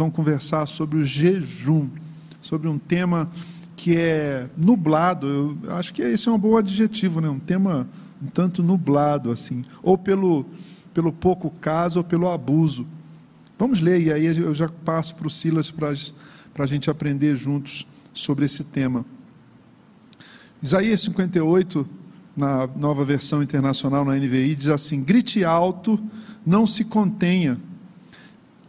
vão conversar sobre o jejum, sobre um tema que é nublado. Eu acho que esse é um bom adjetivo, né? Um tema um tanto nublado assim, ou pelo pelo pouco caso ou pelo abuso. Vamos ler e aí eu já passo para o Silas para a gente aprender juntos sobre esse tema. Isaías 58, na nova versão internacional na NVI, diz assim: grite alto, não se contenha,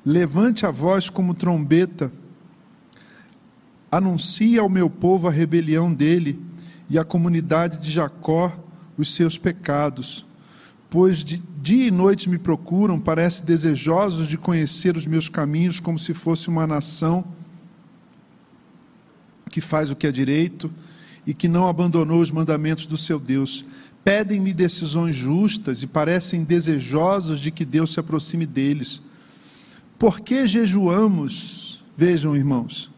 levante a voz como trombeta, anuncie ao meu povo a rebelião dele e à comunidade de Jacó os seus pecados. Pois de dia e noite me procuram, parecem desejosos de conhecer os meus caminhos, como se fosse uma nação que faz o que é direito e que não abandonou os mandamentos do seu Deus. Pedem-me decisões justas e parecem desejosos de que Deus se aproxime deles. Por que jejuamos? Vejam, irmãos.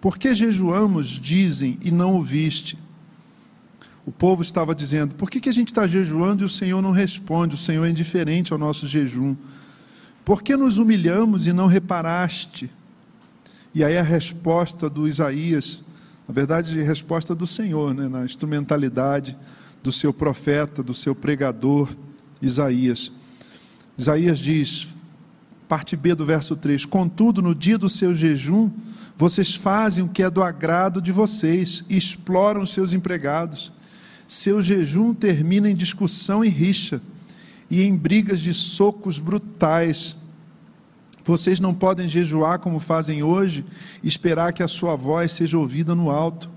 Por que jejuamos, dizem, e não ouviste? O povo estava dizendo: por que, que a gente está jejuando e o Senhor não responde? O Senhor é indiferente ao nosso jejum. Por que nos humilhamos e não reparaste? E aí a resposta do Isaías, na verdade, a resposta do Senhor, né, na instrumentalidade do seu profeta, do seu pregador, Isaías. Isaías diz, parte B do verso 3: Contudo, no dia do seu jejum, vocês fazem o que é do agrado de vocês exploram seus empregados. Seu jejum termina em discussão e rixa, e em brigas de socos brutais. Vocês não podem jejuar como fazem hoje esperar que a sua voz seja ouvida no alto.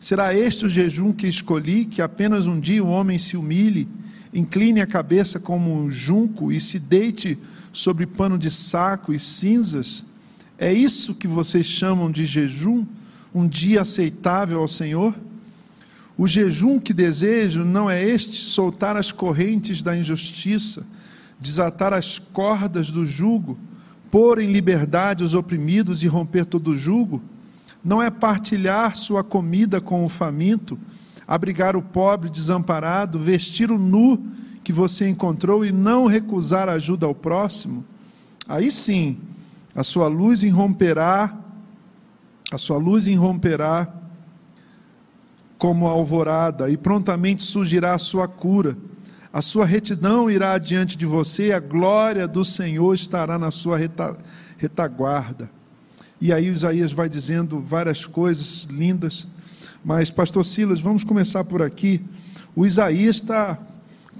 Será este o jejum que escolhi, que apenas um dia o homem se humilhe, incline a cabeça como um junco e se deite sobre pano de saco e cinzas? É isso que vocês chamam de jejum? Um dia aceitável ao Senhor? O jejum que desejo não é este soltar as correntes da injustiça, desatar as cordas do jugo, pôr em liberdade os oprimidos e romper todo o jugo? Não é partilhar sua comida com o faminto, abrigar o pobre desamparado, vestir o nu que você encontrou e não recusar ajuda ao próximo? Aí sim, a sua luz irromperá, a sua luz irromperá como a alvorada, e prontamente surgirá a sua cura. A sua retidão irá adiante de você, e a glória do Senhor estará na sua retaguarda. E aí Isaías vai dizendo várias coisas lindas, mas, pastor Silas, vamos começar por aqui. O Isaías está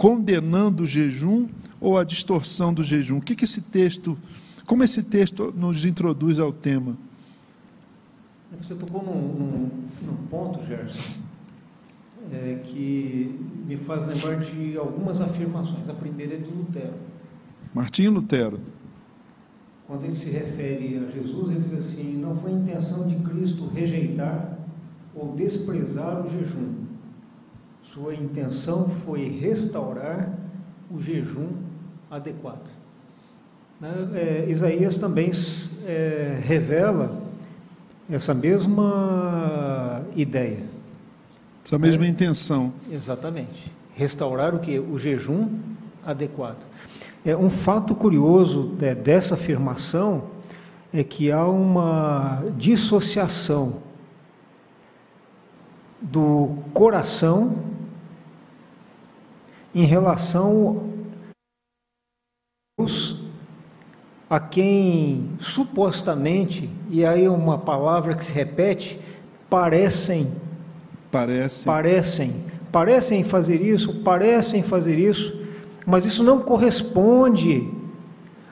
condenando o jejum ou a distorção do jejum? O que, que esse texto, como esse texto nos introduz ao tema? Você tocou num, num, num ponto, Gerson, é, que me faz lembrar de algumas afirmações. A primeira é de Lutero. Martinho Lutero. Quando ele se refere a Jesus, ele diz assim: Não foi intenção de Cristo rejeitar ou desprezar o jejum. Sua intenção foi restaurar o jejum adequado. Né? É, Isaías também é, revela essa mesma ideia. Essa mesma é, intenção. Exatamente. Restaurar o que? O jejum adequado. É um fato curioso é, dessa afirmação é que há uma dissociação do coração em relação a quem supostamente, e aí uma palavra que se repete, parecem Parecem. Parecem. Parecem fazer isso, parecem fazer isso, mas isso não corresponde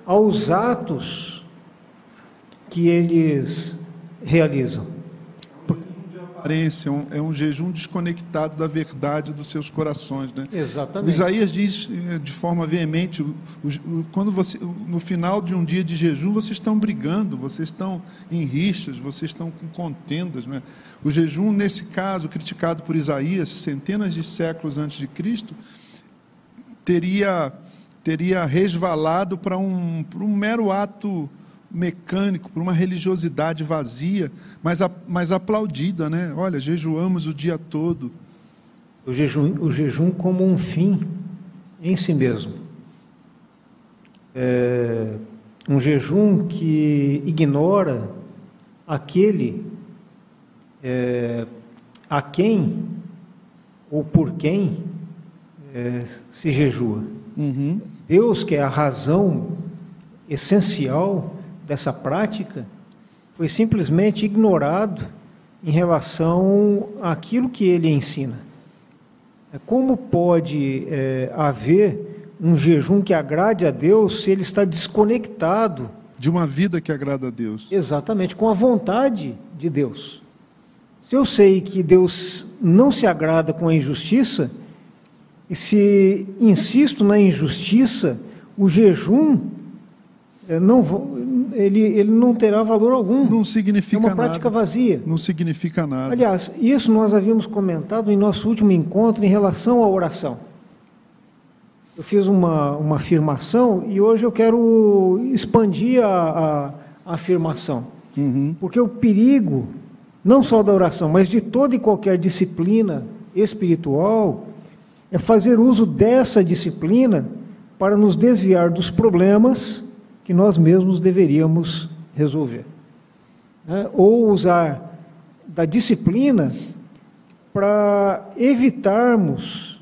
aos atos que eles realizam aparência, é um, é um jejum desconectado da verdade dos seus corações. Né? Exatamente. Isaías diz eh, de forma veemente: o, o, quando você, no final de um dia de jejum, vocês estão brigando, vocês estão em rixas, vocês estão com contendas. Né? O jejum, nesse caso, criticado por Isaías, centenas de séculos antes de Cristo, teria, teria resvalado para um, para um mero ato mecânico, por uma religiosidade vazia, mas, mas aplaudida, né? Olha, jejuamos o dia todo. O jejum, o jejum como um fim em si mesmo. É, um jejum que ignora aquele é, a quem ou por quem é, se jejua. Uhum. Deus, que é a razão essencial dessa prática, foi simplesmente ignorado em relação àquilo que ele ensina. É, como pode é, haver um jejum que agrade a Deus se ele está desconectado De uma vida que agrada a Deus. exatamente com a vontade de Deus? Se eu sei que Deus não se agrada com a injustiça, e se insisto na injustiça, o jejum é, não ele, ele não terá valor algum. Não é significa uma prática nada. vazia. Não significa nada. Aliás, isso nós havíamos comentado em nosso último encontro em relação à oração. Eu fiz uma, uma afirmação e hoje eu quero expandir a, a- a afirmação. Uhum. Porque o perigo, não só da oração, mas de toda e qualquer disciplina espiritual, é fazer uso dessa disciplina para nos desviar dos problemas que nós mesmos deveríamos resolver. né? Ou usar da disciplina para evitarmos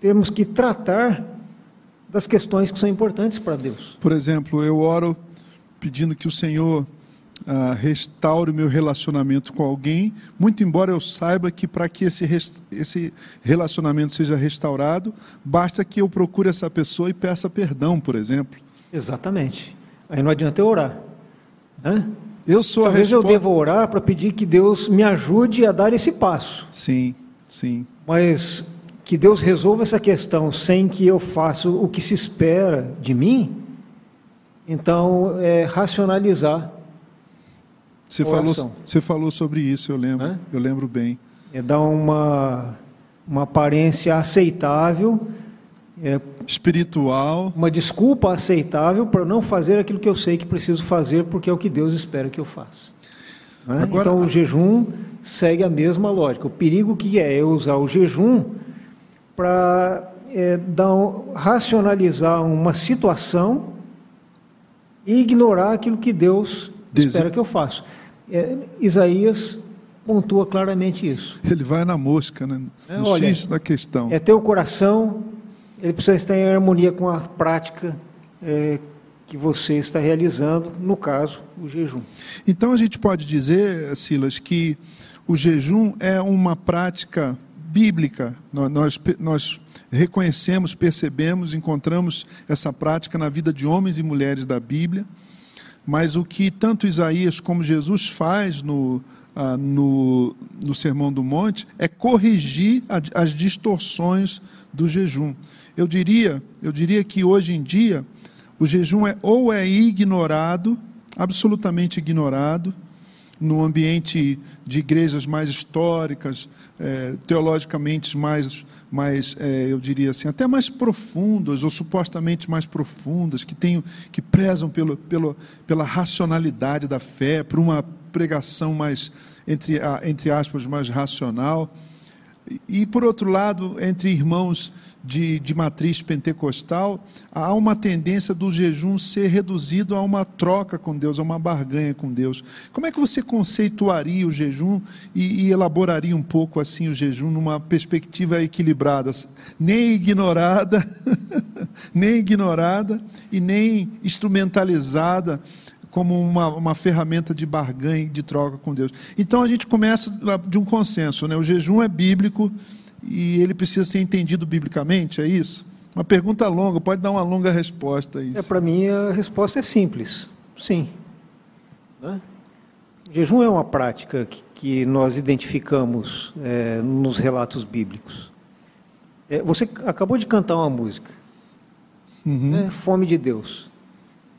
termos que tratar das questões que são importantes para Deus. Por exemplo, eu oro pedindo que o Senhor ah, restaure o meu relacionamento com alguém, muito embora eu saiba que para que esse, esse relacionamento seja restaurado, basta que eu procure essa pessoa e peça perdão, por exemplo. Exatamente. Aí não adianta eu orar. né? Eu sou Talvez a eu resposta. deva orar para pedir que Deus me ajude a dar esse passo. Sim, sim. Mas que Deus resolva essa questão sem que eu faça o que se espera de mim, então é racionalizar, Você falou, você falou sobre isso, eu lembro. Hã? Eu lembro bem. é dar uma, uma aparência aceitável, é, Espiritual. uma desculpa aceitável para não fazer aquilo que eu sei que preciso fazer, porque é o que Deus espera que eu faça. né? Agora- então o jejum segue a mesma lógica. O perigo que é eu usar o jejum para é, dar um- racionalizar uma situação e ignorar aquilo que Deus espera que eu faça. É, Isaías pontua claramente isso. Ele vai na mosca, né? É, no olha, X da questão. É ter o coração, ele precisa estar em harmonia com a prática é, que você está realizando, no caso, o jejum. Então a gente pode dizer, Silas, que o jejum é uma prática bíblica. Nó- Nós, nós reconhecemos, percebemos, encontramos essa prática na vida de homens e mulheres da Bíblia. Mas o que tanto Isaías como Jesus faz no, ah, no, no Sermão do Monte é corrigir a- as distorções do jejum. Eu diria, eu diria que hoje em dia o jejum é ou é ignorado, absolutamente ignorado, no ambiente de igrejas mais históricas, eh, teologicamente mais, mais eh, eu diria assim, até mais profundas ou supostamente mais profundas, que tenham, que prezam pelo, pelo, pela racionalidade da fé, por uma pregação mais entre, entre aspas mais racional. E, por outro lado, entre irmãos de, de matriz pentecostal, há uma tendência do jejum ser reduzido a uma troca com Deus, a uma barganha com Deus. Como é que você conceituaria o jejum e, e elaboraria um pouco assim o jejum numa perspectiva equilibrada, nem ignorada, nem ignorada e nem instrumentalizada como uma, uma ferramenta de barganha, de troca com Deus. Então a gente começa de um consenso, né? O jejum é bíblico e ele precisa ser entendido biblicamente, é isso? Uma pergunta longa, pode dar uma longa resposta a É, isso. Para mim, a resposta é simples: sim. Né? O jejum é uma prática que, que nós identificamos é, nos relatos bíblicos. É, você acabou de cantar uma música, Uhum. né? Fome de Deus.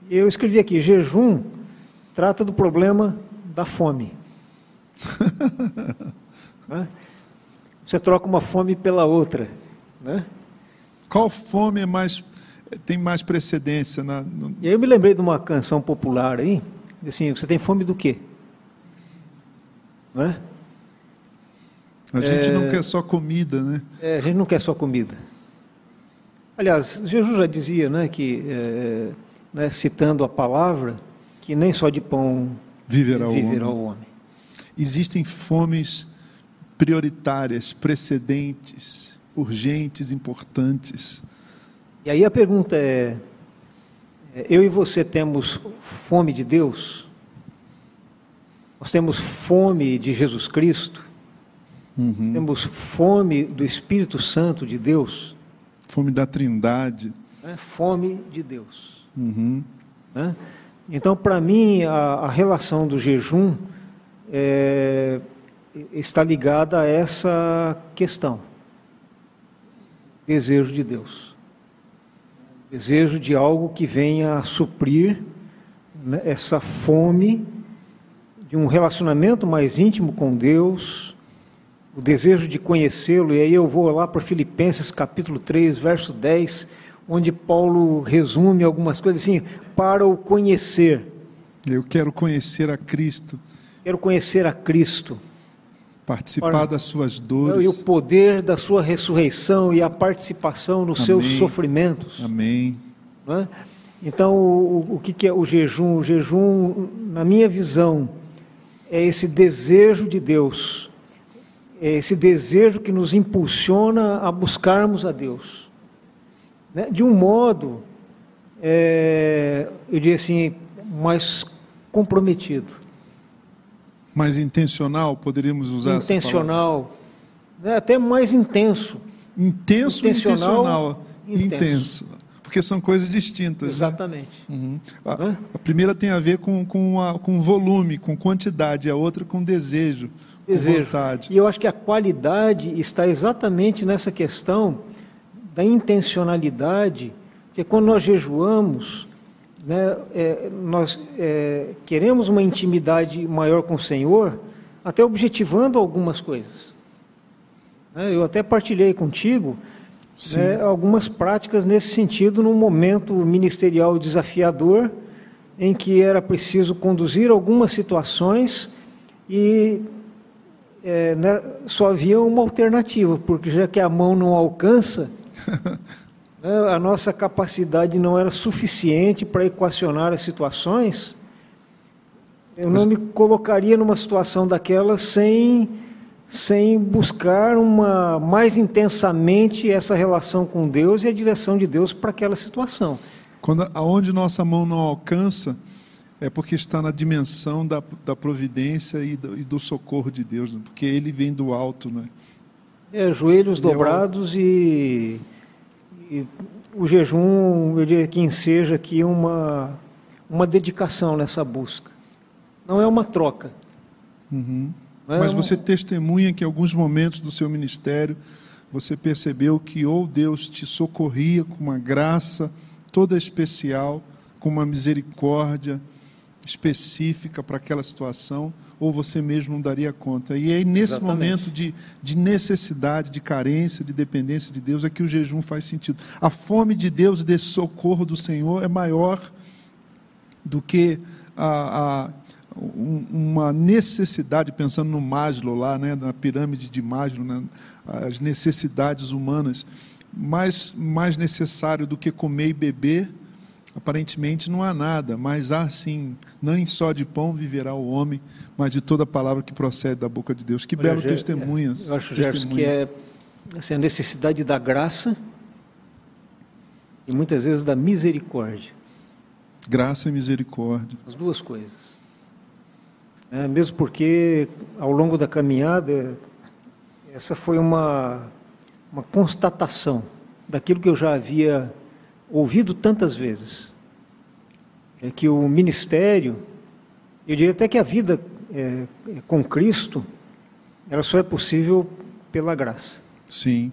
Eu escrevi aqui: jejum trata do problema da fome. Né? Você troca uma fome pela outra. Né? Qual fome é mais tem mais precedência na, no- E aí eu me lembrei de uma canção popular aí, assim, você tem fome do quê? Não é? a gente É. não quer só comida, né? É, a gente não quer só comida. Aliás, Jesus já dizia né, que é, né, citando a palavra, que nem só de pão Viverá, viverá o o homem. homem. Existem fomes prioritárias, precedentes, urgentes, importantes. E aí a pergunta é: é, eu e você temos fome de Deus? Nós temos fome de Jesus Cristo? Uhum. Temos fome do Espírito Santo de Deus? Fome da Trindade. Né? Fome de Deus. Uhum. né? Então, para mim, a, a relação do jejum é, está ligada a essa questão: desejo de Deus. Desejo de algo que venha a suprir né, essa fome de um relacionamento mais íntimo com Deus, o desejo de conhecê-lo. E aí eu vou lá para Filipenses capítulo 3, verso 10, onde Paulo resume algumas coisas assim, para o conhecer. Eu quero conhecer a Cristo, Quero conhecer a Cristo participar Ora, das suas e o dores. poder da sua ressurreição e a participação nos seus Amém. sofrimentos. Amém. é? Então, o, o que, que é o jejum? O jejum, na minha visão, é esse desejo de Deus, é esse desejo que nos impulsiona a buscarmos a Deus. Né? De um modo, é, eu diria assim, mais comprometido, Mais intencional, poderíamos usar intencional, né? até mais intenso. Intenso Intencional, intencional. intenso. Intenso. Porque são coisas distintas. né? Exatamente. Uhum. A, a primeira tem a ver com, com, a, com volume, com quantidade, a outra com desejo, com desejo. vontade. E eu acho que a qualidade está exatamente nessa questão da intencionalidade, porque quando nós jejuamos, né, é, nós é, queremos uma intimidade maior com o Senhor, até objetivando algumas coisas. Né, eu até partilhei contigo né, algumas práticas nesse sentido num momento ministerial desafiador, em que era preciso conduzir algumas situações e é, né, só havia uma alternativa, porque já que a mão não alcança, a nossa capacidade não era suficiente para equacionar as situações, eu não me colocaria numa situação daquela sem, sem buscar uma mais intensamente essa relação com Deus e a direção de Deus para aquela situação. Quando, aonde nossa mão não alcança, é porque está na dimensão da, da providência e do, e do socorro de Deus, né? porque ele vem do alto. Né? É, joelhos Eu- dobrados e, e o jejum, eu diria que enseja aqui uma, uma dedicação nessa busca. Não é uma troca. Uhum. é Mas um- você testemunha que em alguns momentos do seu ministério você percebeu que ou Deus te socorria com uma graça toda especial, com uma misericórdia específica para aquela situação, ou você mesmo não daria conta. E aí, nesse Exatamente. momento de, de necessidade, de carência, de dependência de Deus, é que o jejum faz sentido. A fome de Deus e desse socorro do Senhor é maior do que a, a- um- uma necessidade, pensando no Maslow lá, né, na pirâmide de Maslow, né, as necessidades humanas, mais, mais necessário do que comer e beber, aparentemente não há nada, mas há sim, nem só de pão viverá o homem, mas de toda palavra que procede da boca de Deus. Que Olha, belo Ger- testemunhas. Eu acho, Gerson, que testemunha. é assim, a necessidade da graça e muitas vezes da misericórdia. Graça e misericórdia. As duas coisas. É, mesmo porque, ao longo da caminhada, essa foi uma, uma constatação daquilo que eu já havia ouvido tantas vezes. É que o ministério, eu diria até que a vida é, é, com Cristo, ela só é possível pela graça. Sim.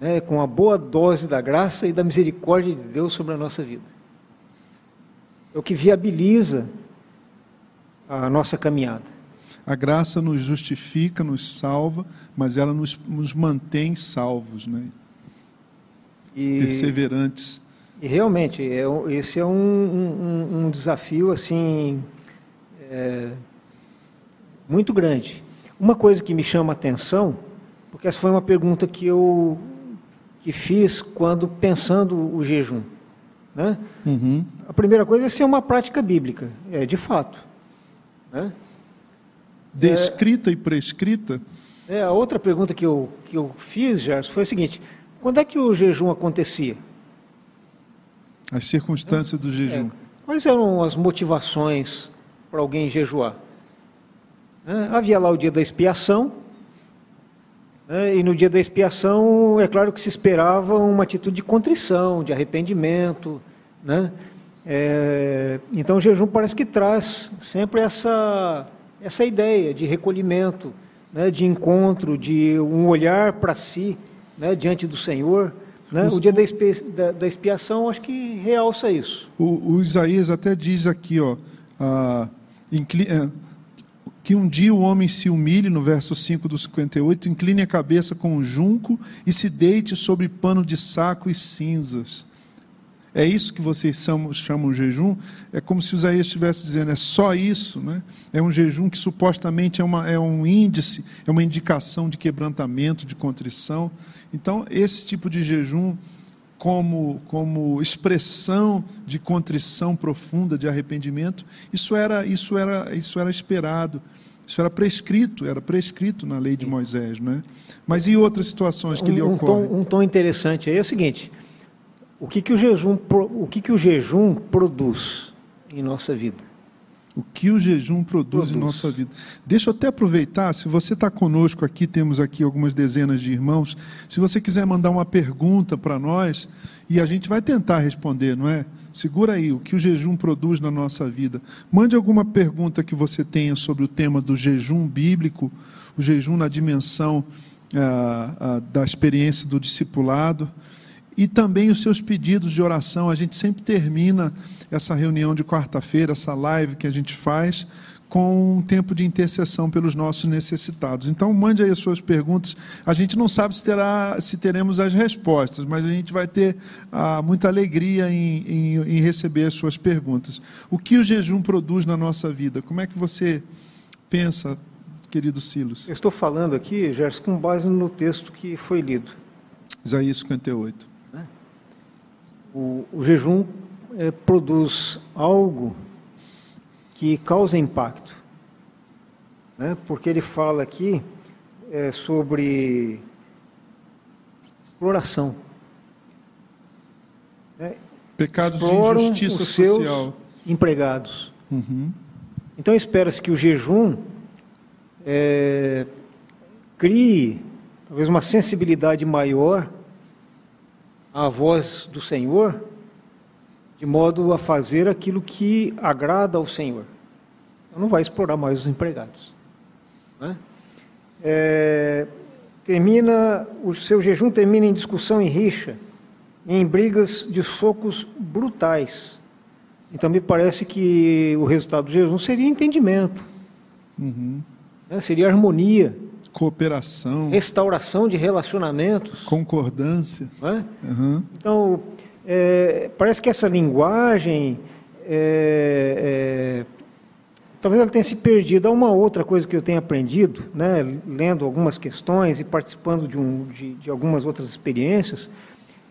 né, com a boa dose da graça e da misericórdia de Deus sobre a nossa vida. É o que viabiliza a nossa caminhada. A graça nos justifica, nos salva, mas ela nos, nos mantém salvos, né? E, perseverantes. e realmente, é, esse é um, um- um desafio assim é, muito grande. Uma coisa que me chama a atenção, porque essa foi uma pergunta que eu que fiz quando pensando o jejum. Né? Uhum. A primeira coisa é ser uma prática bíblica, é de fato. Né? Descrita é, e prescrita? É, a outra pergunta que eu, que eu fiz, Gerson, foi a seguinte: quando é que o jejum acontecia? As circunstâncias é, do jejum. É, quais eram as motivações para alguém jejuar? É, havia lá o dia da expiação, né, e no dia da expiação, é claro que se esperava uma atitude de contrição, de arrependimento. Né? É, então o jejum parece que traz sempre essa, essa ideia de recolhimento, né, de encontro, de um olhar para si né, diante do Senhor. Né? O dia da, da, da, expiação, acho que realça isso. O, o Isaías até diz aqui, ó, ah, que um dia o homem se humilhe, no verso 5 do 58, incline a cabeça com um junco e se deite sobre pano de saco e cinzas. É isso que vocês chamam, chamam jejum? É como se Isaías estivesse dizendo, é só isso, né? É um jejum que supostamente é, uma, é um índice, é uma indicação de quebrantamento, de contrição. Então, esse tipo de jejum, como, como expressão de contrição profunda, de arrependimento, isso era, isso era, isso era esperado. Isso era prescrito, era prescrito na lei de Moisés, né? Mas e outras situações que um, lhe ocorrem? Um tom, um tom interessante aí é o seguinte: o que, que o jejum, o que, que o jejum produz em nossa vida? O que o jejum produz, produz. em nossa vida. Deixa eu até aproveitar, se você está conosco aqui, temos aqui algumas dezenas de irmãos. Se você quiser mandar uma pergunta para nós, e a gente vai tentar responder, não é? Segura aí, o que o jejum produz na nossa vida. Mande alguma pergunta que você tenha sobre o tema do jejum bíblico, o jejum na dimensão ah, ah, da experiência do discipulado e também os seus pedidos de oração. A gente sempre termina essa reunião de quarta-feira, essa live que a gente faz, com um tempo de intercessão pelos nossos necessitados. Então, mande aí as suas perguntas. A gente não sabe se, terá, se teremos as respostas, mas a gente vai ter ah, muita alegria em, em, em receber as suas perguntas. O que o jejum produz na nossa vida? Como é que você pensa, querido Silos? Eu estou falando aqui, Gerson, com base no texto que foi lido. Isaías 58 o, o jejum é, produz algo que causa impacto. Né? Porque ele fala aqui é, sobre exploração. Né? Pecados Exploram de injustiça os seus social. empregados. Uhum. Então espera-se que o jejum é, crie talvez uma sensibilidade maior a voz do Senhor, de modo a fazer aquilo que agrada ao Senhor. Então, não vai explorar mais os empregados. Né? É, termina o seu jejum termina em discussão e rixa, em brigas de socos brutais. Então me parece que o resultado do jejum seria entendimento, uhum. né? seria harmonia cooperação, restauração de relacionamentos, concordância. É? Uhum. Então, é, parece que essa linguagem, é, é, talvez ela tenha se perdido. Há uma outra coisa que eu tenho aprendido, né, lendo algumas questões e participando de, um, de, de algumas outras experiências,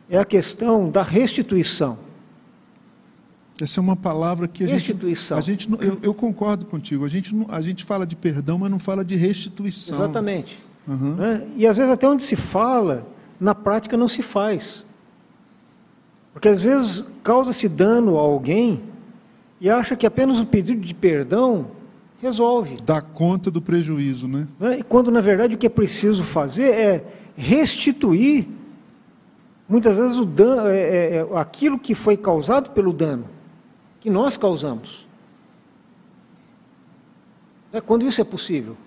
é a questão da restituição. Essa é uma palavra que a restituição. gente. A gente eu, eu, concordo contigo. A gente, a gente fala de perdão, mas não fala de restituição. Exatamente. Uhum. Né? E às vezes até onde se fala, na prática não se faz. Porque às vezes causa-se dano a alguém e acha que apenas o pedido de perdão resolve. Dá conta do prejuízo, né? né? E quando na verdade o que é preciso fazer é restituir muitas vezes o dano, é, é, é aquilo que foi causado pelo dano que nós causamos. É quando isso é possível.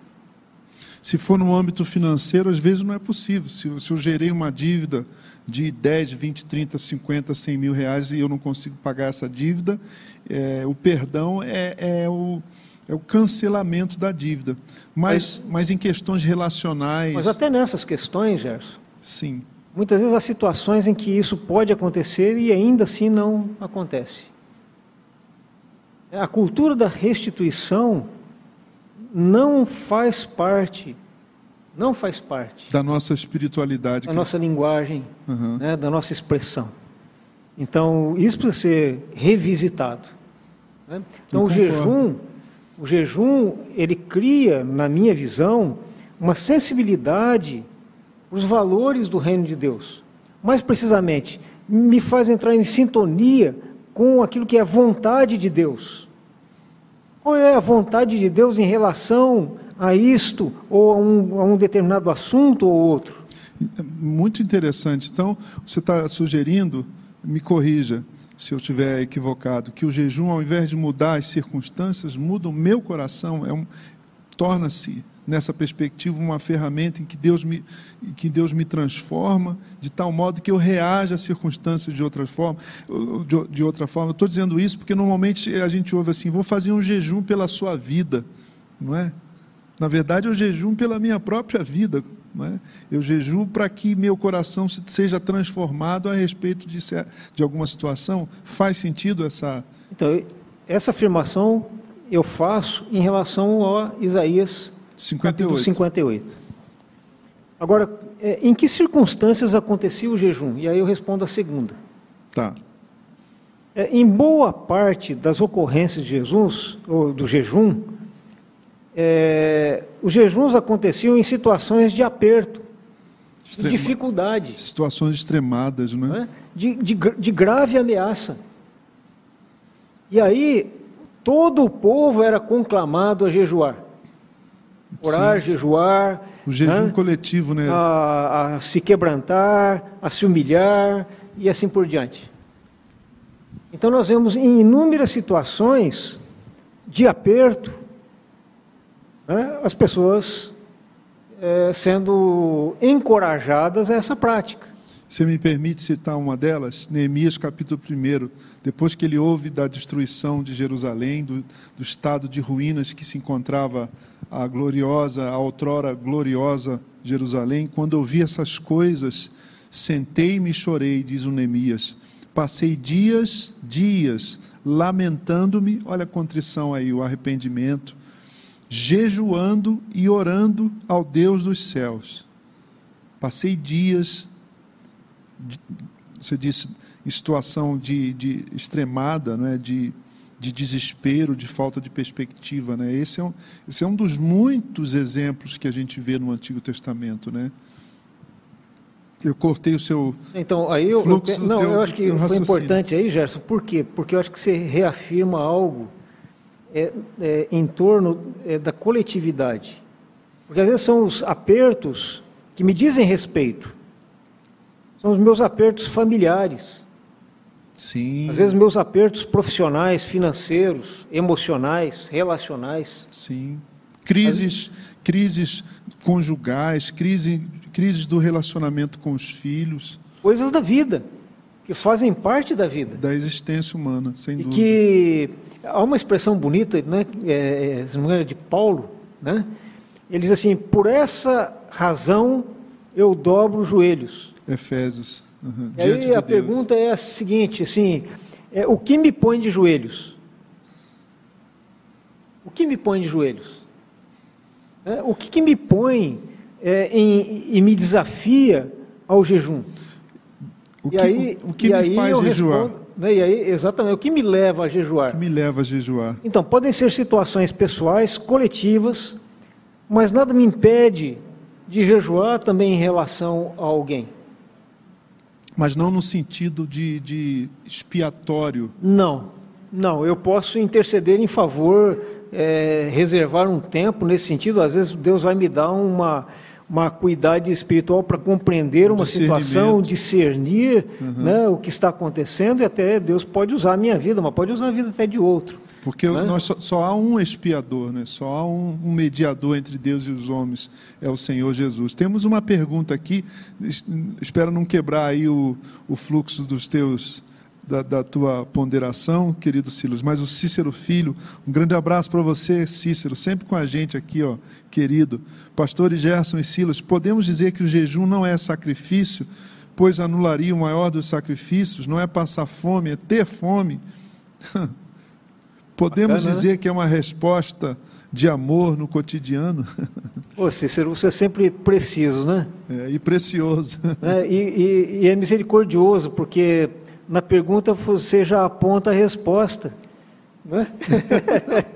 Se for no âmbito financeiro, às vezes não é possível. Se, se eu gerei uma dívida de 10, 20, 30, 50, 100 mil reais e eu não consigo pagar essa dívida, é, o perdão é, é, o, é o cancelamento da dívida. Mas, mas, mas em questões relacionais. Mas até nessas questões, Gerson. Sim. Muitas vezes há situações em que isso pode acontecer e ainda assim não acontece. A cultura da restituição não faz parte, não faz parte da nossa espiritualidade, da nossa linguagem, uhum. né, da nossa expressão. Então, isso precisa ser revisitado. Né? Então, o jejum, o jejum, ele cria, na minha visão, uma sensibilidade para os valores do reino de Deus. Mais precisamente, me faz entrar em sintonia com aquilo que é vontade de Deus. Qual é a vontade de Deus em relação a isto, ou a um, a um determinado assunto ou outro? Muito interessante. Então, você está sugerindo, me corrija se eu estiver equivocado, que o jejum, ao invés de mudar as circunstâncias, muda o meu coração, é um, torna-se nessa perspectiva uma ferramenta em que Deus me que Deus me transforma de tal modo que eu reaja às circunstâncias de outra forma de, de outra forma. estou dizendo isso porque normalmente a gente ouve assim: vou fazer um jejum pela sua vida, não é? Na verdade, eu jejum pela minha própria vida. Não é? Eu jejuo para que meu coração seja transformado a respeito de, de alguma situação. Faz sentido essa. Então, essa afirmação eu faço em relação a Isaías 58. 58. Agora, é, em que circunstâncias acontecia o jejum? E aí eu respondo a segunda. Tá. É, em boa parte das ocorrências de Jesus, ou do jejum, é, os jejuns aconteciam em situações de aperto, Extrema, de dificuldade. Situações extremadas, não é? De, de, de grave ameaça. E aí, todo o povo era conclamado a jejuar. Orar, Sim. jejuar. O jejum né? coletivo, né? A, a se quebrantar, a se humilhar e assim por diante. Então, nós vemos em inúmeras situações de aperto, né, as pessoas é, sendo encorajadas a essa prática. Você me permite citar uma delas? Neemias capítulo 1. Depois que ele ouve da destruição de Jerusalém, do, do estado de ruínas que se encontrava a gloriosa, a outrora gloriosa Jerusalém, quando ouvi essas coisas, sentei-me e chorei, diz o Neemias. Passei dias, dias, lamentando-me, olha a contrição aí, o arrependimento, jejuando e orando ao Deus dos céus. Passei dias, você disse, em situação de, de extremada, não é? de, de desespero, de falta de perspectiva. Né? Esse, é um, esse é um dos muitos exemplos que a gente vê no Antigo Testamento. Né? Eu cortei o seu então aí eu, eu, não teu, eu acho que foi importante aí Gerson por quê porque eu acho que você reafirma algo é, é, em torno é, da coletividade. Porque às vezes são os apertos que me dizem respeito. São os meus apertos familiares. Sim. Às vezes meus apertos profissionais, financeiros, emocionais, relacionais. Sim. Crises, crises conjugais, crise, crises do relacionamento com os filhos. Coisas da vida, que fazem parte da vida. Da existência humana, sem e dúvida. Que Há uma expressão bonita, né, é, é, de Paulo, né? Ele diz assim: por essa razão eu dobro os joelhos. Efésios. Uhum. E aí a Deus. pergunta é a seguinte, assim, é, o que me põe de joelhos? O que me põe de joelhos? É, o que, que, me põe é, em, e me desafia ao jejum? O que, e aí, o, o que me faz jejuar? Respondo, né? E aí, exatamente, o que me leva a jejuar? O que me leva a jejuar? Então, podem ser situações pessoais, coletivas, mas nada me impede de jejuar também em relação a alguém. Mas não no sentido de, de expiatório. Não, não. Eu posso interceder em favor, é, reservar um tempo nesse sentido. Às vezes Deus vai me dar uma uma acuidade espiritual para compreender uma situação, discernir uhum. né, o que está acontecendo e até Deus pode usar a minha vida, mas pode usar a vida até de outro. Porque né? nós só, só, há um expiador, né? só há um, um, mediador entre Deus e os homens, é o Senhor Jesus. Temos uma pergunta aqui, espero não quebrar aí o, o fluxo dos teus da, da, tua ponderação, querido Silas, mas o Cícero Filho, um grande abraço para você, Cícero, sempre com a gente aqui, ó, querido. Pastores Gerson e Silas, podemos dizer que o jejum não é sacrifício, pois anularia o maior dos sacrifícios, não é passar fome, é ter fome. podemos Bacana, né? dizer né? que é uma resposta de amor no cotidiano. Ô Cícero, você é sempre preciso, né? É, e precioso. É, e, e, e é misericordioso, porque na pergunta você já aponta a resposta. Né?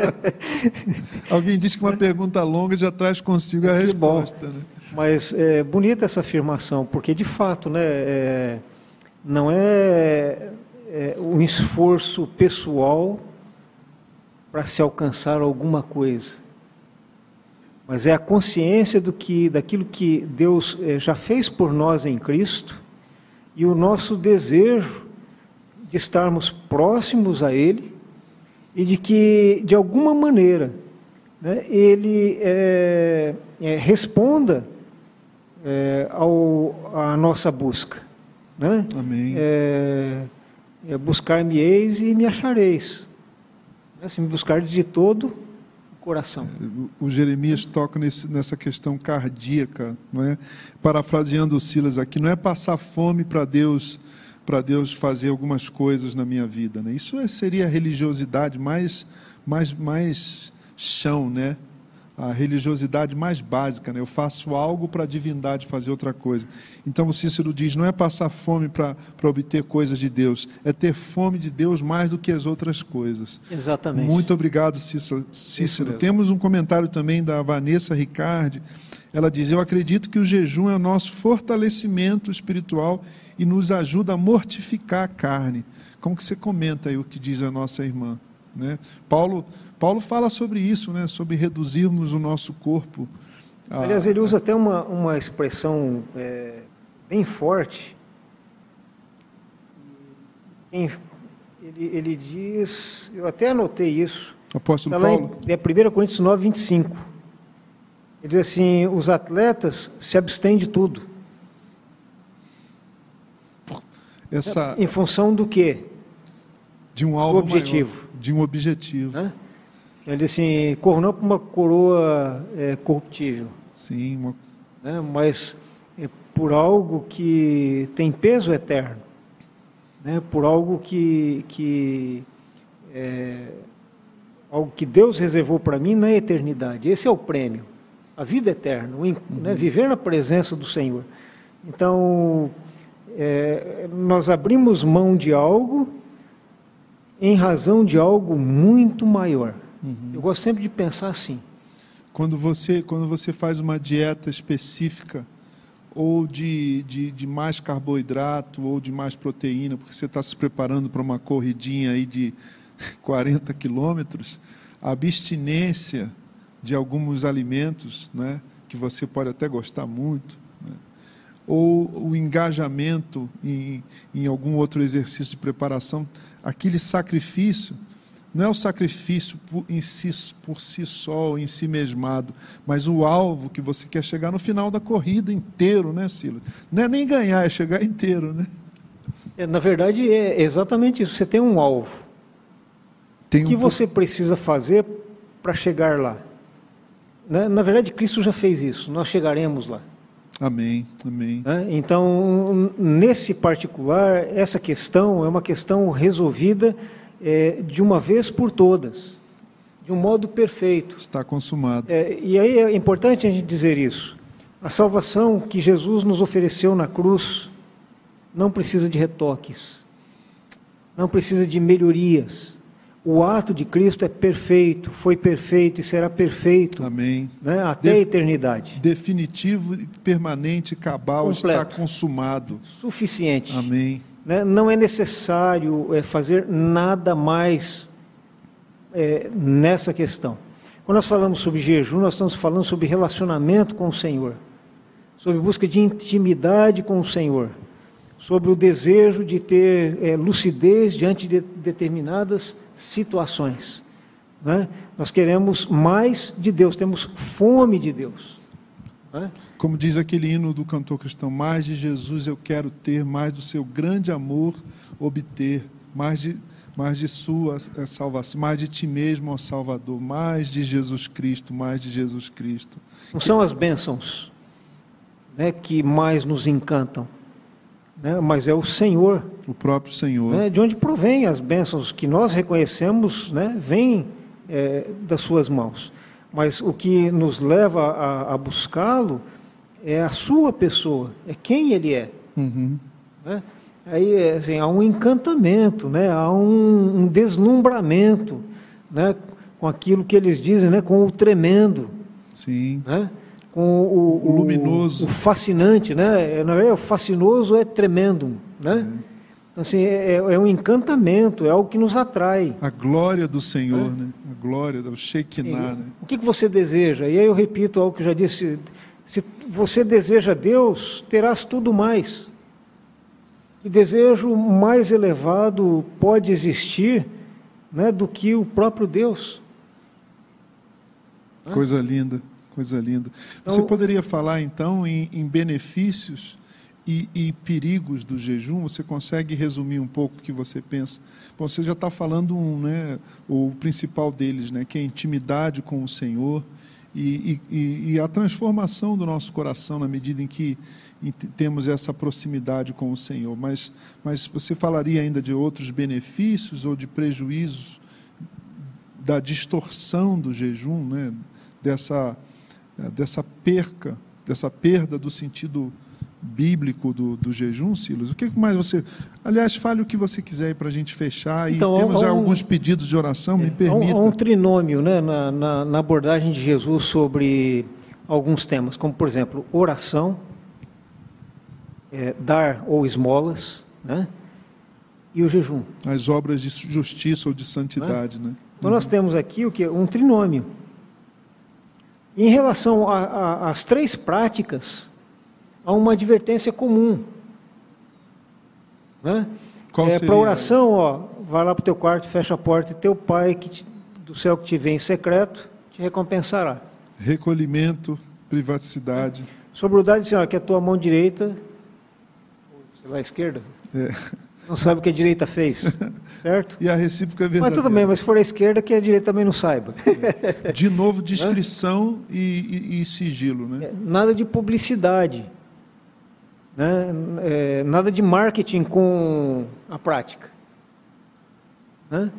Alguém diz que uma pergunta longa já traz consigo a resposta. Né? Mas é bonita essa afirmação, porque de fato, né, é, não é, é um esforço pessoal para se alcançar alguma coisa, mas é a consciência do que, daquilo que Deus é, já fez por nós em Cristo e o nosso desejo de estarmos próximos a Ele e de que, de alguma maneira, né, Ele é, é, responda é, ao, à nossa busca. Né? Amém. É, é buscar-me-eis e me achareis. Né? Se me buscar de todo o coração. É, o Jeremias toca nesse, nessa questão cardíaca, não é? parafraseando o Silas aqui, não é passar fome para Deus para Deus fazer algumas coisas na minha vida. Né? Isso é, seria a religiosidade mais, mais, mais chão, né? a religiosidade mais básica, né? eu faço algo para a divindade fazer outra coisa. Então o Cícero diz: não é passar fome para obter coisas de Deus, é ter fome de Deus mais do que as outras coisas. Exatamente. Muito obrigado, Cícero. Cícero. Temos um comentário também da Vanessa Ricardi. Ela diz: Eu acredito que o jejum é o nosso fortalecimento espiritual e nos ajuda a mortificar a carne. Como que você comenta aí o que diz a nossa irmã? Né? Paulo, Paulo fala sobre isso, né? sobre reduzirmos o nosso corpo. A... Aliás, ele usa até uma, uma expressão é, bem forte. Ele, ele diz, eu até anotei isso. Apóstolo tá Paulo. Em, é 1 Coríntios 9, 25. Ele diz assim: os atletas se abstêm de tudo. Essa... Em função do quê? De um alvo objetivo. Maior de um objetivo. Né? Ele assim, corro não para uma coroa é, corruptível. Sim. Uma... Né? Mas é por algo que tem peso eterno. Né? Por algo que, que é, algo que Deus reservou para mim na eternidade. Esse é o prêmio. A vida eterna, o, né? uhum. né? viver na presença do Senhor. Então, é, nós abrimos mão de algo em razão de algo muito maior. Uhum. Eu gosto sempre de pensar assim. Quando você, quando você faz uma dieta específica, ou de, de, de mais carboidrato, ou de mais proteína, porque você está se preparando para uma corridinha aí de 40 quilômetros, a abstinência de alguns alimentos, né, que você pode até gostar muito, ou o engajamento em, em algum outro exercício de preparação, aquele sacrifício, não é o sacrifício por, em si, por si só, em si mesmado, mas o alvo que você quer chegar no final da corrida inteiro, né, Silas? Não é nem ganhar, é chegar inteiro, né? É, na verdade, é exatamente isso. Você tem um alvo. Tem o que um... você precisa fazer para chegar lá? Na, na verdade, Cristo já fez isso. Nós chegaremos lá. Amém, amém. Então, nesse particular, essa questão é uma questão resolvida é, de uma vez por todas, de um modo perfeito. Está consumado. É, e aí é importante a gente dizer isso. A salvação que Jesus nos ofereceu na cruz não precisa de retoques, não precisa de melhorias o ato de Cristo é perfeito, foi perfeito e será perfeito. Amém. Né, até de, a eternidade. Definitivo, permanente, cabal, Completo. está consumado. Suficiente. Amém. Né, não é necessário é, fazer nada mais é, nessa questão. Quando nós falamos sobre jejum, nós estamos falando sobre relacionamento com o Senhor, sobre busca de intimidade com o Senhor, sobre o desejo de ter é, lucidez diante de determinadas situações. Né? Nós queremos mais de Deus, temos fome de Deus. Né? Como diz aquele hino do cantor cristão, mais de Jesus eu quero ter, mais do seu grande amor obter, mais de, mais de sua eh, salvação, mais de ti mesmo, ó Salvador, mais de Jesus Cristo, mais de Jesus Cristo. Não são as bênçãos né, que mais nos encantam, né, mas é o Senhor. O próprio Senhor. Né, de onde provém as bênçãos que nós reconhecemos, né, vêm é, das suas mãos. Mas o que nos leva a, a buscá-lo é a sua pessoa, é quem ele é. Uhum. Né? aí assim, há um encantamento, né? há um, um deslumbramento né? com aquilo que eles dizem, né? com o tremendo. Sim. Né? Com o, o, luminoso. O, fascinante, né? Na verdade, o fascinoso é tremendo, né? É. Assim, é, é, um encantamento, é algo que nos atrai. A glória do Senhor, é. né? A glória do Shekinah, né? O que, que você deseja? E aí eu repito algo que eu já disse, se você deseja Deus, terás tudo mais. E desejo mais elevado pode existir né, do que o próprio Deus. Coisa linda, coisa linda. Você então, poderia falar então em, em benefícios e, e, perigos do jejum? Você consegue resumir um pouco o que você pensa? Bom, você já está falando um, né, o principal deles, né, que é a intimidade com o Senhor e, e, e a transformação do nosso coração na medida em que temos essa proximidade com o Senhor. Mas, mas você falaria ainda de outros benefícios ou de prejuízos da distorção do jejum, né? dessa, dessa perca, dessa perda do sentido bíblico do, do jejum, Silas? O que mais você. Aliás, fale o que você quiser para a gente fechar. Então, e temos já um, alguns pedidos de oração, me permita. Há um, um, trinômio né, na, na, na, abordagem de Jesus sobre alguns temas, como, por exemplo, oração, é, dar ou esmolas, né, e o jejum. As obras de justiça ou de santidade. Né? Então, uhum. nós temos aqui o que? Um trinômio. Em relação às três práticas, há uma advertência comum. Né? Qual é, Para oração, ó, vai lá para o teu quarto, fecha a porta e teu pai que te, do céu que te vê em secreto te recompensará. Recolhimento, privacidade. Sobriedade, senhora, que é a tua mão direita, você vai à esquerda? É. Não sabe o que a direita fez, certo? e a recíproca é verdadeira. Mas tudo bem, mas se for a esquerda, que a direita também não saiba. De novo, descrição e, e, e, sigilo, né? É, nada de publicidade. Né? É, nada de marketing com a prática. Né?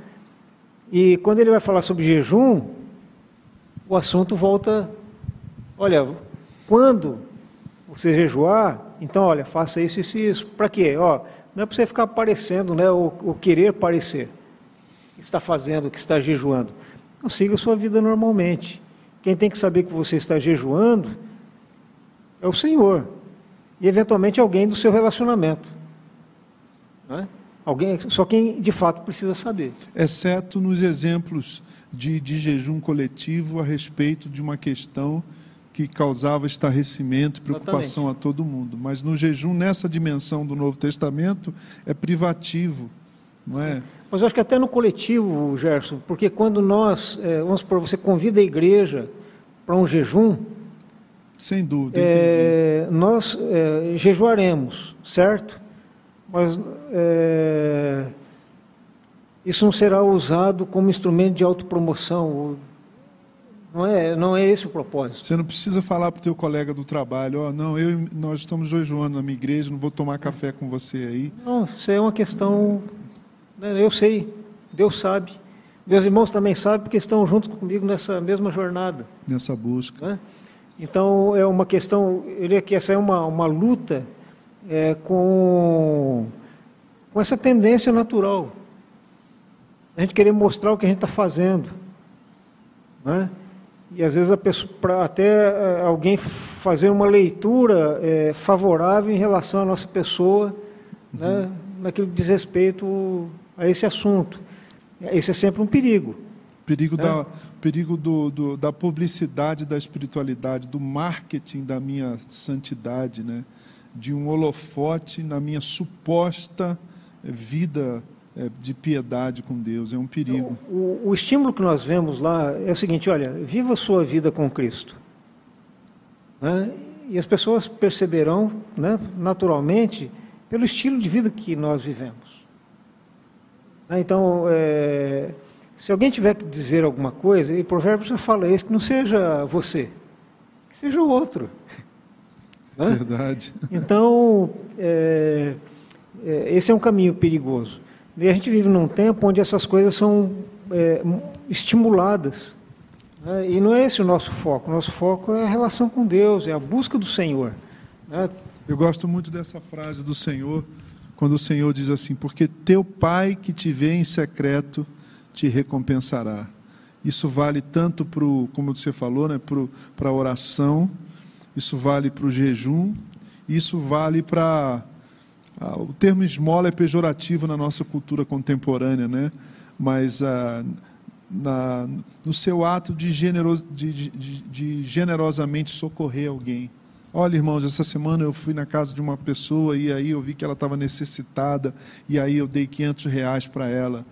E quando ele vai falar sobre jejum, o assunto volta. Olha, quando você jejuar, então, olha, faça isso, isso e isso. Para quê? Ó, não é para você ficar aparecendo, né, ou, ou querer parecer que está fazendo, que está jejuando. Não siga a sua vida normalmente. Quem tem que saber que você está jejuando é o Senhor e eventualmente alguém do seu relacionamento. Né? Alguém, só quem de fato precisa saber. Exceto nos exemplos de, de jejum coletivo a respeito de uma questão que causava estarrecimento e preocupação Exatamente. a todo mundo. Mas no jejum, nessa dimensão do Novo Testamento, é privativo, não é? Mas eu acho que até no coletivo, Gerson, porque quando nós, é, vamos supor, você convida a igreja para um jejum, sem dúvida. É, nós é, jejuaremos, certo? Mas é, isso não será usado como instrumento de autopromoção. Não é, não é esse o propósito. Você não precisa falar para o teu colega do trabalho, ó, oh, não, eu, nós estamos jejuando na minha igreja, não vou tomar café com você aí. Não, isso é uma questão, né, eu sei, Deus sabe. Meus irmãos também sabem porque estão juntos comigo nessa mesma jornada. Nessa busca. Né? Então é uma questão, eu diria que essa é uma, uma luta é, com, com essa tendência natural. A gente querer mostrar o que a gente está fazendo. Né? E às vezes para até é, alguém fazer uma leitura é, favorável em relação à nossa pessoa, né? uhum. né? naquilo que diz respeito a esse assunto. Esse é sempre um perigo. Perigo, é. da, perigo do, do, da publicidade da espiritualidade, do marketing da minha santidade, né? de um holofote na minha suposta vida é, de piedade com Deus. É um perigo. O, o, estímulo que nós vemos lá é o seguinte: olha, viva a sua vida com Cristo. Né? E as pessoas perceberão, né, naturalmente, pelo estilo de vida que nós vivemos. Né? Então, é, se alguém tiver que dizer alguma coisa, e Provérbios já fala isso, que não seja você, que seja o outro. Né? Verdade. Então, é, é, esse é um caminho perigoso. E a gente vive num tempo onde essas coisas são é, estimuladas. Né? E não é esse o nosso foco. O nosso foco é a relação com Deus, é a busca do Senhor. Né? Eu gosto muito dessa frase do Senhor quando o Senhor diz assim: Porque teu Pai que te vê em secreto te recompensará. Isso vale tanto para como você falou, né, para a oração, isso vale para o jejum, isso vale para. Ah, o termo esmola é pejorativo na nossa cultura contemporânea, né? mas ah, na, no seu ato de, generos, de, de, de generosamente socorrer alguém. Olha, irmãos, essa semana eu fui na casa de uma pessoa e aí eu vi que ela estava necessitada e aí eu dei 500 reais para ela.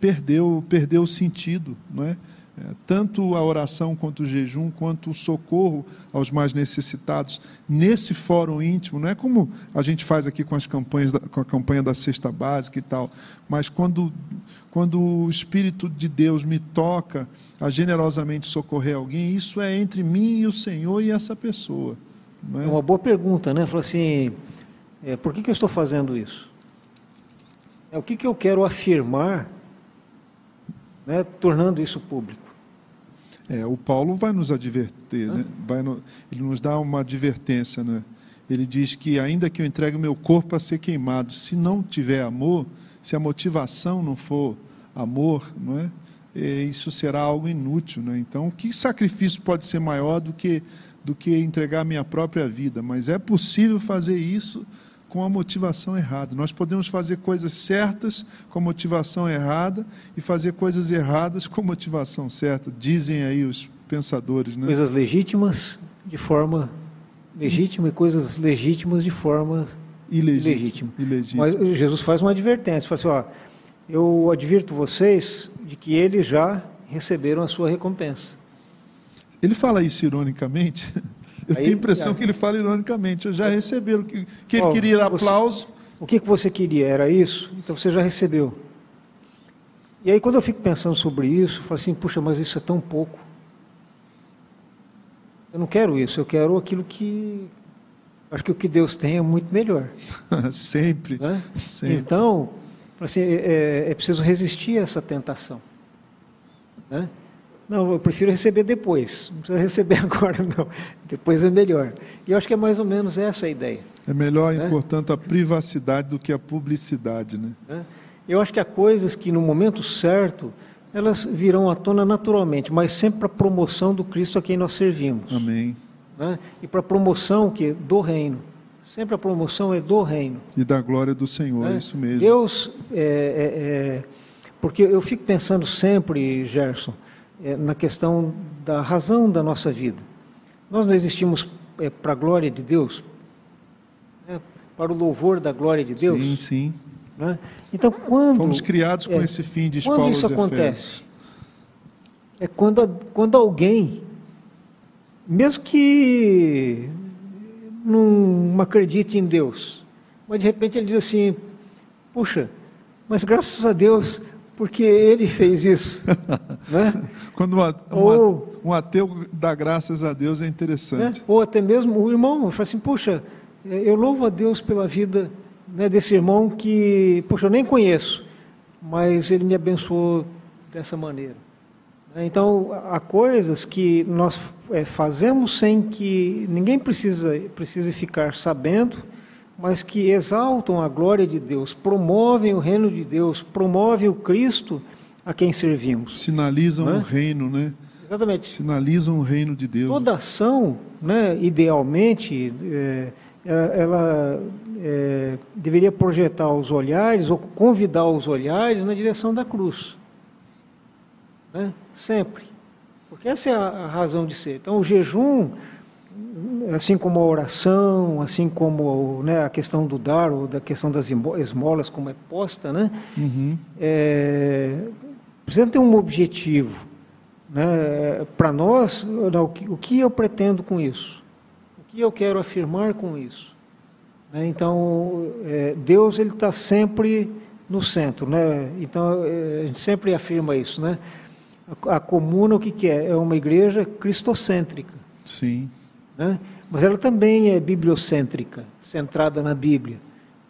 Perdeu, perdeu o sentido, não é? É, tanto a oração quanto o jejum, quanto o socorro aos mais necessitados nesse fórum íntimo, não é como a gente faz aqui com as campanhas, com a campanha da cesta básica e tal, mas quando, quando o Espírito de Deus me toca a generosamente socorrer alguém, isso é entre mim e o Senhor e essa pessoa. É? é? uma boa pergunta, né? Falou assim, é, por que, que eu estou fazendo isso? É o que, que eu quero afirmar, né, tornando isso público. É, o Paulo vai nos advertir, né? vai no, ele nos dá uma advertência. Né? Ele diz que, ainda que eu entregue o meu corpo a ser queimado, se não tiver amor, se a motivação não for amor, não é? é isso será algo inútil. Né? Então, que sacrifício pode ser maior do que, do que entregar a minha própria vida? Mas é possível fazer isso com a motivação errada. Nós podemos fazer coisas certas com a motivação errada e fazer coisas erradas com a motivação certa, dizem aí os pensadores. Né? Coisas legítimas de forma legítima e coisas legítimas de forma ilegítima. ilegítima. Mas Jesus faz uma advertência, fala assim, ó, eu advirto vocês de que eles já receberam a sua recompensa. Ele fala isso ironicamente? Eu Aí, tenho a impressão é. que ele fala ironicamente. Eu já receberam que, que ele queria aplauso. o que, que você queria? Era isso? Então você já recebeu. E aí quando eu fico pensando sobre isso, eu falo assim, puxa, mas isso é tão pouco. Eu não quero isso, eu quero aquilo que. Acho que o que Deus tem é muito melhor. sempre, né? sempre. Então, assim, é, é, é preciso resistir a essa tentação. Né? Não, eu prefiro receber depois. Não precisa receber agora, não. Depois é melhor. E eu acho que é mais ou menos essa a ideia. É melhor, né? portanto, a privacidade do que a publicidade, né? É. Eu acho que há coisas que no momento certo elas virão à tona naturalmente, mas sempre para a promoção do Cristo a quem nós servimos. Amém. Né? E para a promoção que do reino. Sempre a promoção é do reino. E da glória do Senhor, é, é isso mesmo. Deus, é, é, é porque eu fico pensando sempre, Gerson, é, na questão da razão da nossa vida. Nós não existimos é, para a glória de Deus, né? para o louvor da glória de Deus. Sim, sim. Né? Então, quando. Fomos criados com é, esse fim, de Quando isso acontece? É quando, quando alguém, mesmo que não acredite em Deus, mas de repente ele diz assim: puxa, mas graças a Deus porque ele fez isso. né? Quando uma, Ou, um ateu dá graças a Deus é interessante. Né? Ou até mesmo o irmão fala assim, puxa, eu louvo a Deus pela vida né, desse irmão que, puxa, eu nem conheço, mas ele me abençoou dessa maneira. Então, há coisas que nós é, fazemos sem que ninguém precisa, precise ficar sabendo, mas que exaltam a glória de Deus, promovem o reino de Deus, promovem o Cristo a quem servimos. Sinalizam né? o reino, né? Exatamente. Sinalizam o reino de Deus. Toda ação, né, idealmente, é, é, ela é, deveria projetar os olhares ou convidar os olhares na direção da cruz. Né? Sempre. Porque essa é a razão de ser. Então, o jejum assim como a oração, assim como né, a questão do dar, ou da questão das esmolas, como é posta, né? Uhum. É, precisa ter um objetivo. Né? Para nós, o que, o que eu pretendo com isso? O que eu quero afirmar com isso? Né? Então, é, Deus ele está sempre no centro, né? Então é, a gente sempre afirma isso, né? A, a comuna o que, que é? É uma igreja cristocêntrica. Sim. Né? Mas ela também é bibliocêntrica, centrada na Bíblia.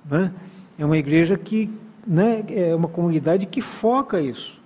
Né? É uma igreja que né, é uma comunidade que foca isso.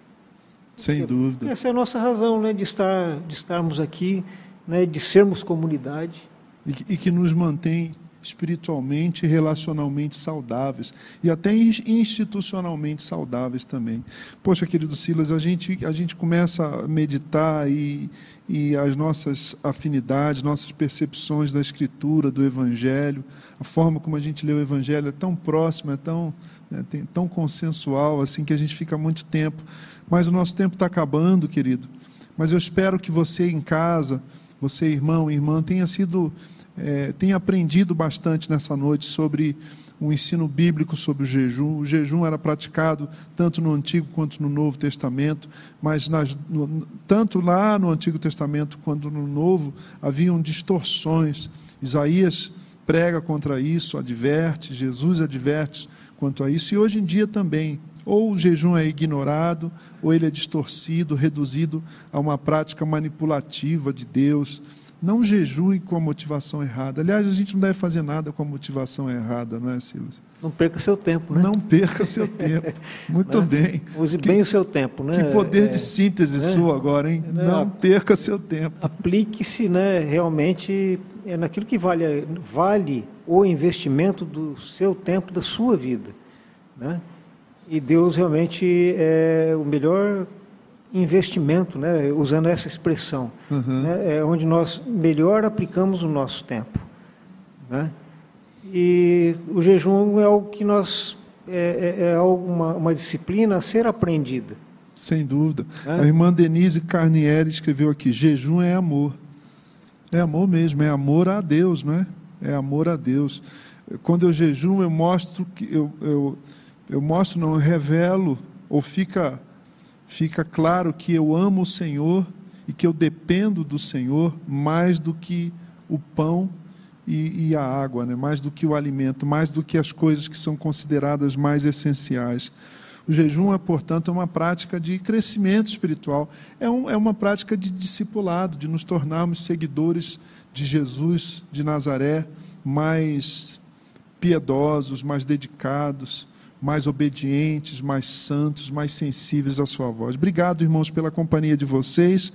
Sem Porque dúvida. Essa é a nossa razão né, de, estar, de estarmos aqui, né, de sermos comunidade. E que, e que nos mantém espiritualmente e relacionalmente saudáveis e até institucionalmente saudáveis também. Poxa, querido Silas, a gente, a gente começa a meditar e, e as nossas afinidades, nossas percepções da Escritura, do Evangelho, a forma como a gente lê o Evangelho é tão próxima, é tão, né, tem, tão consensual, assim que a gente fica muito tempo. Mas o nosso tempo está acabando, querido. Mas eu espero que você em casa, você irmão, irmã, tenha sido é, tem aprendido bastante nessa noite sobre o ensino bíblico sobre o jejum. O jejum era praticado tanto no Antigo quanto no Novo Testamento, mas nas, no, tanto lá no Antigo Testamento quanto no Novo haviam distorções. Isaías prega contra isso, adverte, Jesus adverte quanto a isso, e hoje em dia também. Ou o jejum é ignorado, ou ele é distorcido, reduzido a uma prática manipulativa de Deus não jejue com a motivação errada. Aliás, a gente não deve fazer nada com a motivação errada, não é, Silas? Não perca seu tempo, né? Não perca seu tempo. Muito né? bem. Use que, bem o seu tempo, né? Que poder é, de síntese é, sua agora, hein? Né? Não perca seu tempo. Aplique-se, né, realmente é naquilo que vale, vale o investimento do seu tempo, da sua vida, né? E Deus realmente é o melhor investimento, né, usando essa expressão, uhum. né, é onde nós melhor aplicamos o nosso tempo. Né? E o jejum é algo que nós é, é, é uma, uma, disciplina a ser aprendida. Sem dúvida. A irmã Denise Carnieri escreveu aqui: jejum é amor. É amor mesmo, é amor a Deus, não é? É amor a Deus. Quando eu jejum, eu mostro que eu, eu, eu mostro, não, eu revelo, ou fica fica claro que eu amo o Senhor e que eu dependo do Senhor mais do que o pão e, e, a água, né? mais do que o alimento, mais do que as coisas que são consideradas mais essenciais. O jejum é, portanto, uma prática de crescimento espiritual, é, um, é uma prática de discipulado, de nos tornarmos seguidores de Jesus de Nazaré, mais piedosos, mais dedicados mais obedientes, mais santos, mais sensíveis à sua voz. Obrigado, irmãos, pela companhia de vocês.